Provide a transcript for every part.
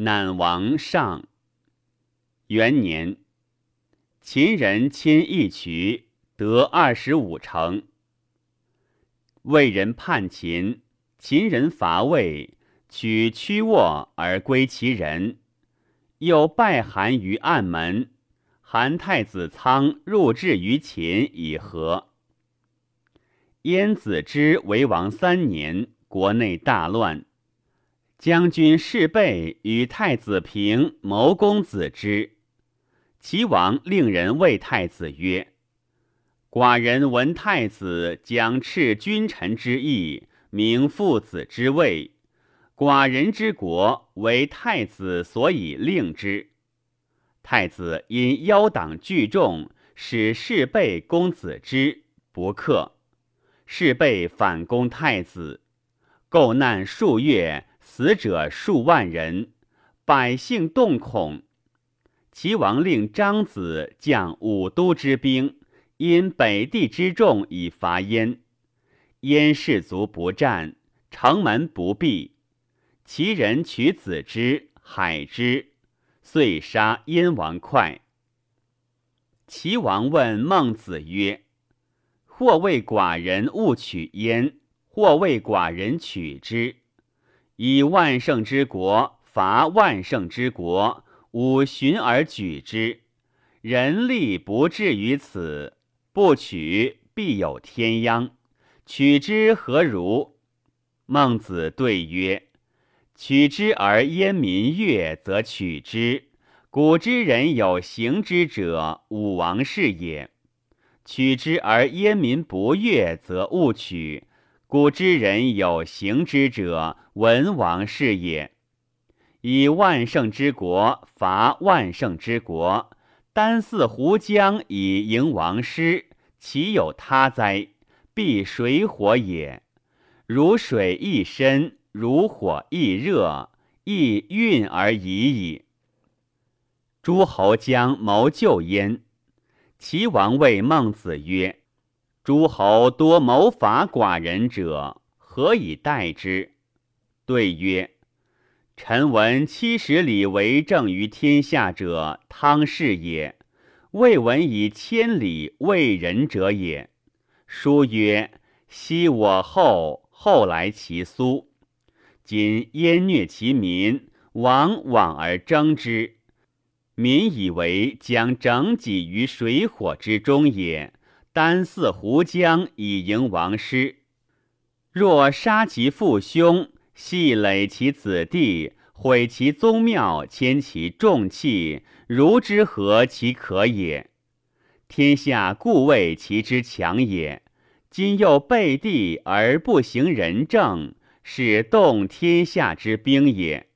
南王上。元年，秦人亲一渠，得二十五城。魏人叛秦，秦人伐魏，取曲沃而归其人。又败韩于暗门，韩太子仓入至于秦以和。燕子之为王三年，国内大乱。将军士备与太子平谋公子之，齐王令人谓太子曰：“寡人闻太子将斥君臣之义，明父子之位，寡人之国为太子所以令之。太子因邀党聚众，使士备公子之不克，士备反攻太子，构难数月。”死者数万人，百姓动恐。齐王令张子将五都之兵，因北地之众以伐燕。燕士卒不战，城门不闭。齐人取子之，海之，遂杀燕王哙。齐王问孟子曰：“或谓寡人误取燕，或谓寡人取之。”以万乘之国伐万乘之国，吾循而举之，人力不至于此，不取必有天殃。取之何如？孟子对曰：“取之而燕民悦，则取之。古之人有行之者，武王是也；取之而燕民不悦，则勿取。”古之人有行之者，文王是也。以万圣之国伐万圣之国，单似胡将以迎王师，岂有他哉？必水火也。如水亦深，如火亦热，亦运而已矣。诸侯将谋救焉，齐王谓孟子曰。诸侯多谋伐寡人者，何以待之？对曰：臣闻七十里为政于天下者，汤氏也；未闻以千里为人者也。书曰：昔我后，后来其苏。今燕虐其民，王往而争之，民以为将整己于水火之中也。单似胡将以迎王师，若杀其父兄，系累其子弟，毁其宗庙，迁其重器，如之何其可也？天下故谓其之强也。今又背地而不行仁政，是动天下之兵也。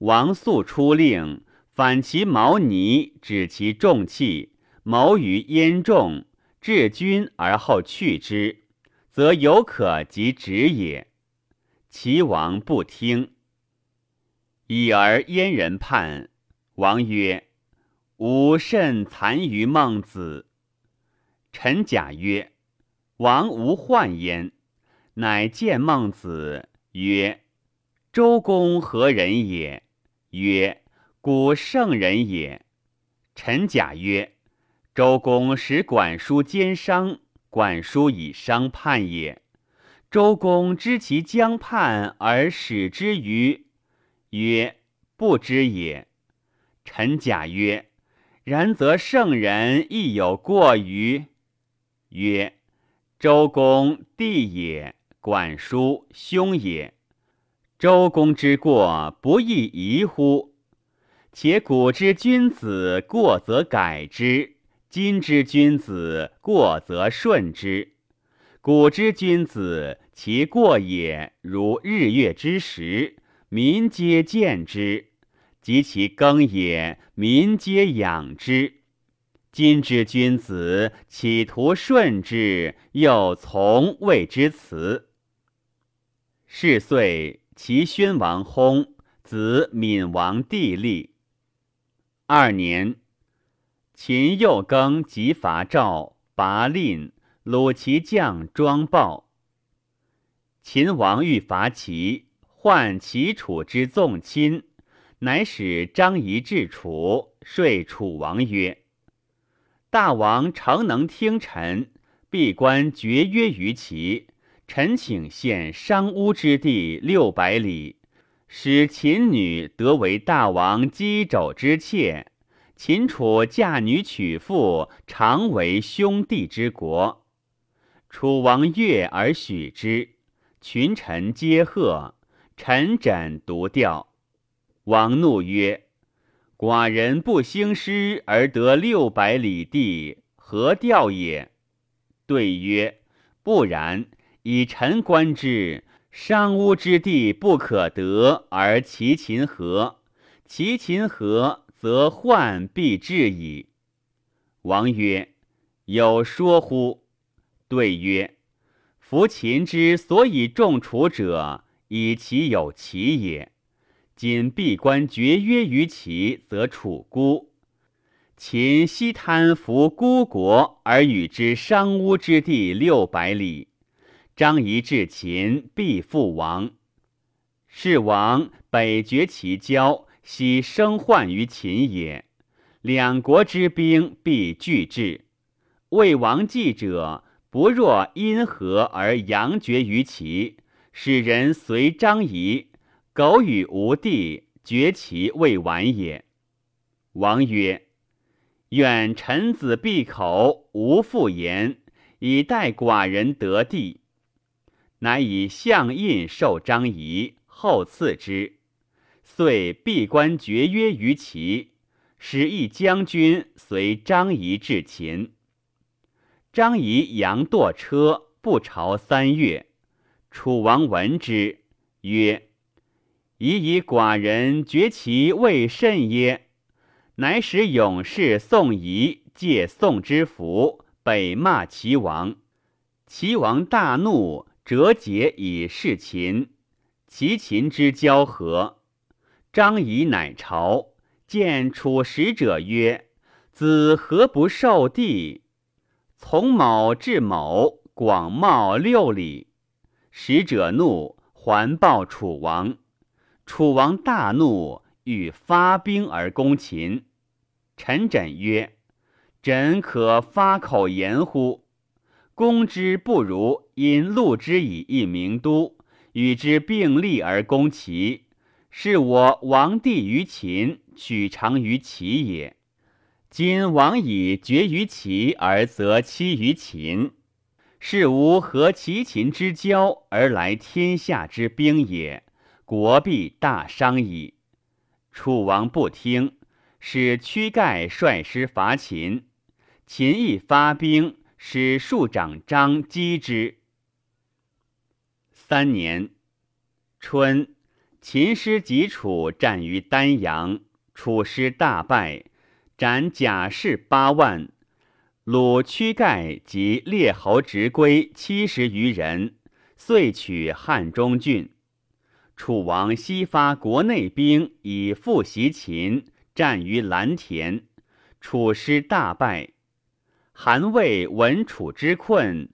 王肃出令，反其毛尼，止其重器，谋于燕众。治君而后去之，则有可及止也。齐王不听，已而燕人叛。王曰：“吾甚残于孟子。”臣假曰：“王无患焉。”乃见孟子曰：“周公何人也？”曰：“古圣人也。”臣假曰。周公使管叔兼商，管叔以商叛也。周公知其将叛而使之于，曰：不知也。臣甲曰：然则圣人亦有过于？曰：周公弟也，管叔兄也。周公之过不亦宜乎？且古之君子过则改之。今之君子过则顺之，古之君子其过也如日月之时，民皆见之；及其耕也，民皆养之。今之君子企图顺之，又从谓之辞。是岁，齐宣王薨，子闵王帝立。二年。秦右更即伐赵，拔令，虏其将庄豹。秦王欲伐齐，患齐楚之纵亲，乃使张仪至楚，说楚王曰：“大王诚能听臣，闭关绝约于齐。臣请献商巫之地六百里，使秦女得为大王箕肘之妾。秦楚嫁女娶妇，常为兄弟之国。楚王悦而许之，群臣皆贺。臣枕独调。”王怒曰：“寡人不兴师而得六百里地，何调也？”对曰：“不然。以臣观之，商巫之地不可得，而其秦合。其秦合，则患必至矣。”王曰：“有说乎？”对曰：“夫秦之所以重楚者，以其有其也。”今闭关绝约于齐，则楚孤。秦西贪服孤国，而与之商巫之地六百里。张仪至秦，必复亡。是王北绝其交，西生患于秦也。两国之兵必俱至。魏王继者，不若因何而阳绝于齐，使人随张仪。苟与无地，绝其未完也。王曰：“愿臣子闭口，无复言，以待寡人得地。”乃以相印授张仪，后赐之。遂闭关绝约于齐，使一将军随张仪至秦。张仪佯堕车，不朝三月。楚王闻之，曰。已以寡人绝其未甚耶？乃使勇士宋仪借宋之福，北骂齐王。齐王大怒，折节以示秦。齐秦之交合。张仪乃朝，见楚使者曰：“子何不受地？”从某至某，广袤六里。使者怒，还报楚王。楚王大怒，欲发兵而攻秦。陈轸曰：“轸可发口言乎？攻之不如因戮之以一名都，与之并立而攻齐。是我王地于秦，取长于齐也。今王以绝于齐而择妻于秦，是无合齐秦之交而来天下之兵也。”国必大伤矣。楚王不听，使屈盖率师伐秦。秦亦发兵，使庶长张击之。三年春，秦师及楚战于丹阳，楚师大败，斩甲士八万，虏屈盖及列侯执归七十余人，遂取汉中郡。楚王西发国内兵以复袭秦，战于蓝田，楚师大败。韩魏闻楚之困，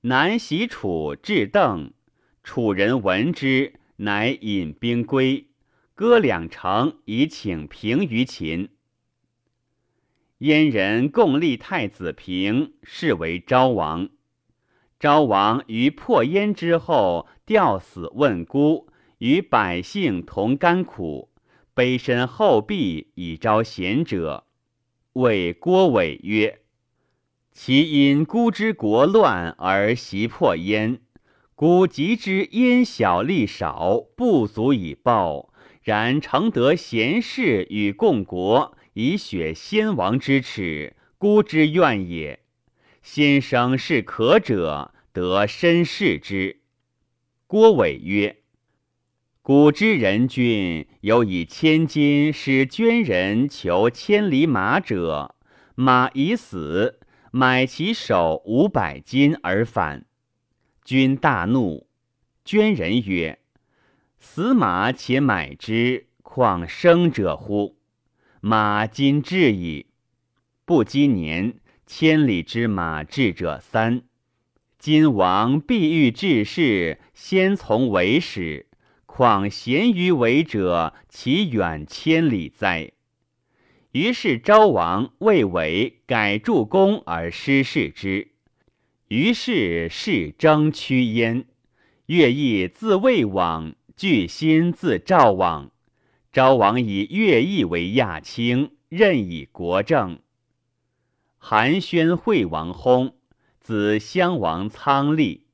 南袭楚至邓。楚人闻之，乃引兵归，割两城以请平于秦。燕人共立太子平，是为昭王。昭王于破燕之后，吊死问孤。与百姓同甘苦，卑身厚壁以招贤者。谓郭伟曰：“其因孤之国乱而袭破燕，孤及之因小利少，不足以报。然承得贤士与共国，以雪先王之耻，孤之怨也。先生是可者，得身视之。”郭伟曰。古之人君，有以千金使捐人求千里马者，马已死，买其首五百金而返。君大怒，捐人曰：“死马且买之，况生者乎？马今至矣。不积年，千里之马至者三。今王必欲治世，先从为始。”况贤于为者，其远千里哉？于是昭王为改助公而失事之，于是事争趋焉。乐毅自魏往，巨心自赵往。昭王以乐毅为亚卿，任以国政。韩宣惠王薨，子襄王苍立。